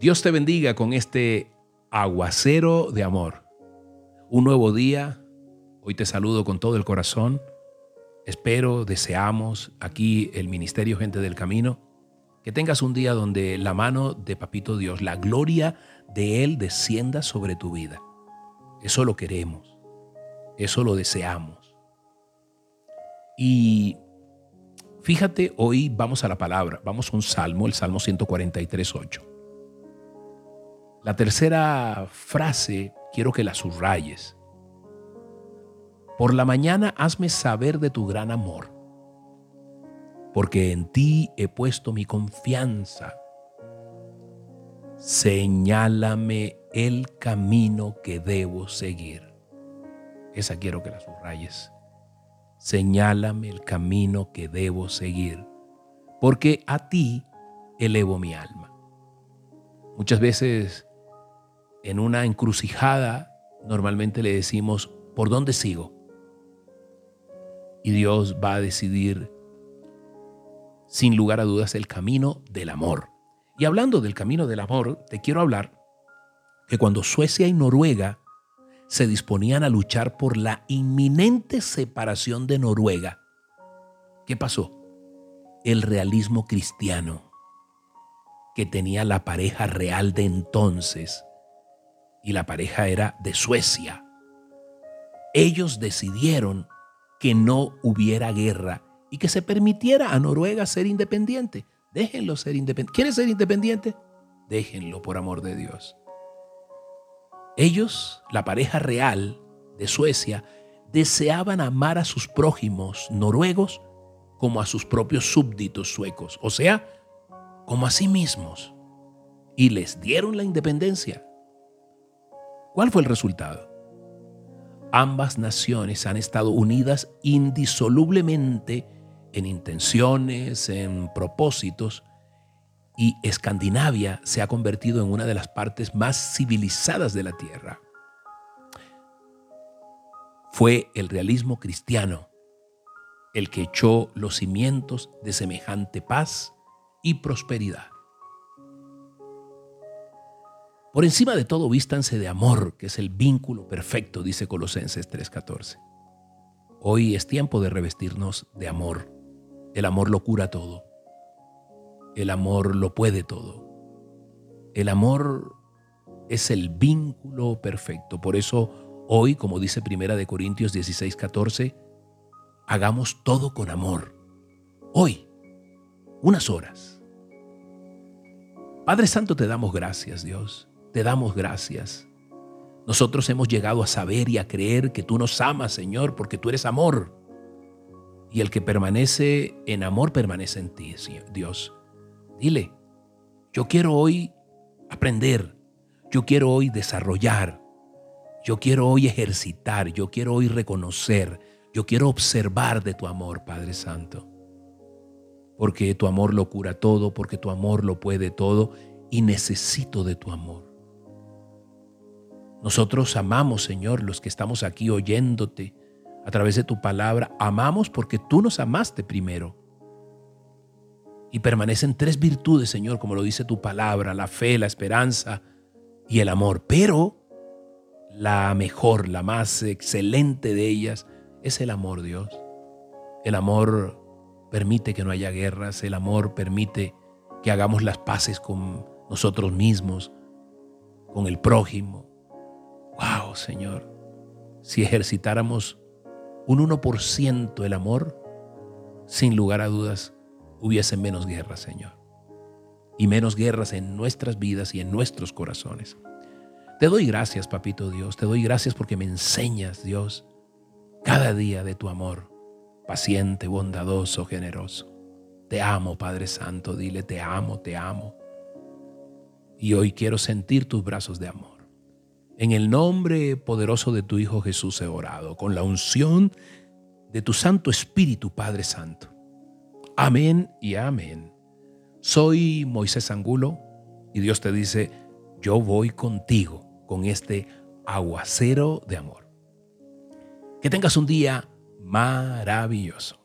Dios te bendiga con este aguacero de amor. Un nuevo día. Hoy te saludo con todo el corazón. Espero, deseamos aquí el Ministerio Gente del Camino, que tengas un día donde la mano de Papito Dios, la gloria de Él descienda sobre tu vida. Eso lo queremos. Eso lo deseamos. Y fíjate, hoy vamos a la palabra, vamos a un salmo, el Salmo 143, 8. La tercera frase quiero que la subrayes. Por la mañana hazme saber de tu gran amor, porque en ti he puesto mi confianza. Señálame el camino que debo seguir. Esa quiero que la subrayes. Señálame el camino que debo seguir, porque a ti elevo mi alma. Muchas veces en una encrucijada, normalmente le decimos, ¿por dónde sigo? Y Dios va a decidir, sin lugar a dudas, el camino del amor. Y hablando del camino del amor, te quiero hablar que cuando Suecia y Noruega se disponían a luchar por la inminente separación de Noruega, ¿qué pasó? El realismo cristiano, que tenía la pareja real de entonces, y la pareja era de Suecia. Ellos decidieron que no hubiera guerra y que se permitiera a Noruega ser independiente. Déjenlo ser independiente. ¿Quieren ser independiente? Déjenlo por amor de Dios. Ellos, la pareja real de Suecia, deseaban amar a sus prójimos noruegos como a sus propios súbditos suecos, o sea, como a sí mismos. Y les dieron la independencia. ¿Cuál fue el resultado? Ambas naciones han estado unidas indisolublemente en intenciones, en propósitos, y Escandinavia se ha convertido en una de las partes más civilizadas de la Tierra. Fue el realismo cristiano el que echó los cimientos de semejante paz y prosperidad. Por encima de todo, vístanse de amor, que es el vínculo perfecto, dice Colosenses 3:14. Hoy es tiempo de revestirnos de amor. El amor lo cura todo. El amor lo puede todo. El amor es el vínculo perfecto. Por eso hoy, como dice Primera de Corintios 16:14, hagamos todo con amor. Hoy, unas horas. Padre Santo, te damos gracias, Dios te damos gracias. Nosotros hemos llegado a saber y a creer que tú nos amas, Señor, porque tú eres amor. Y el que permanece en amor permanece en ti, Dios. Dile, yo quiero hoy aprender, yo quiero hoy desarrollar, yo quiero hoy ejercitar, yo quiero hoy reconocer, yo quiero observar de tu amor, Padre Santo. Porque tu amor lo cura todo, porque tu amor lo puede todo y necesito de tu amor. Nosotros amamos, Señor, los que estamos aquí oyéndote a través de tu palabra. Amamos porque tú nos amaste primero. Y permanecen tres virtudes, Señor, como lo dice tu palabra, la fe, la esperanza y el amor. Pero la mejor, la más excelente de ellas es el amor, Dios. El amor permite que no haya guerras, el amor permite que hagamos las paces con nosotros mismos, con el prójimo, Wow, Señor, si ejercitáramos un 1% el amor, sin lugar a dudas, hubiese menos guerras, Señor. Y menos guerras en nuestras vidas y en nuestros corazones. Te doy gracias, Papito Dios. Te doy gracias porque me enseñas, Dios, cada día de tu amor, paciente, bondadoso, generoso. Te amo, Padre Santo. Dile, te amo, te amo. Y hoy quiero sentir tus brazos de amor. En el nombre poderoso de tu Hijo Jesús he orado, con la unción de tu Santo Espíritu, Padre Santo. Amén y amén. Soy Moisés Angulo y Dios te dice, yo voy contigo con este aguacero de amor. Que tengas un día maravilloso.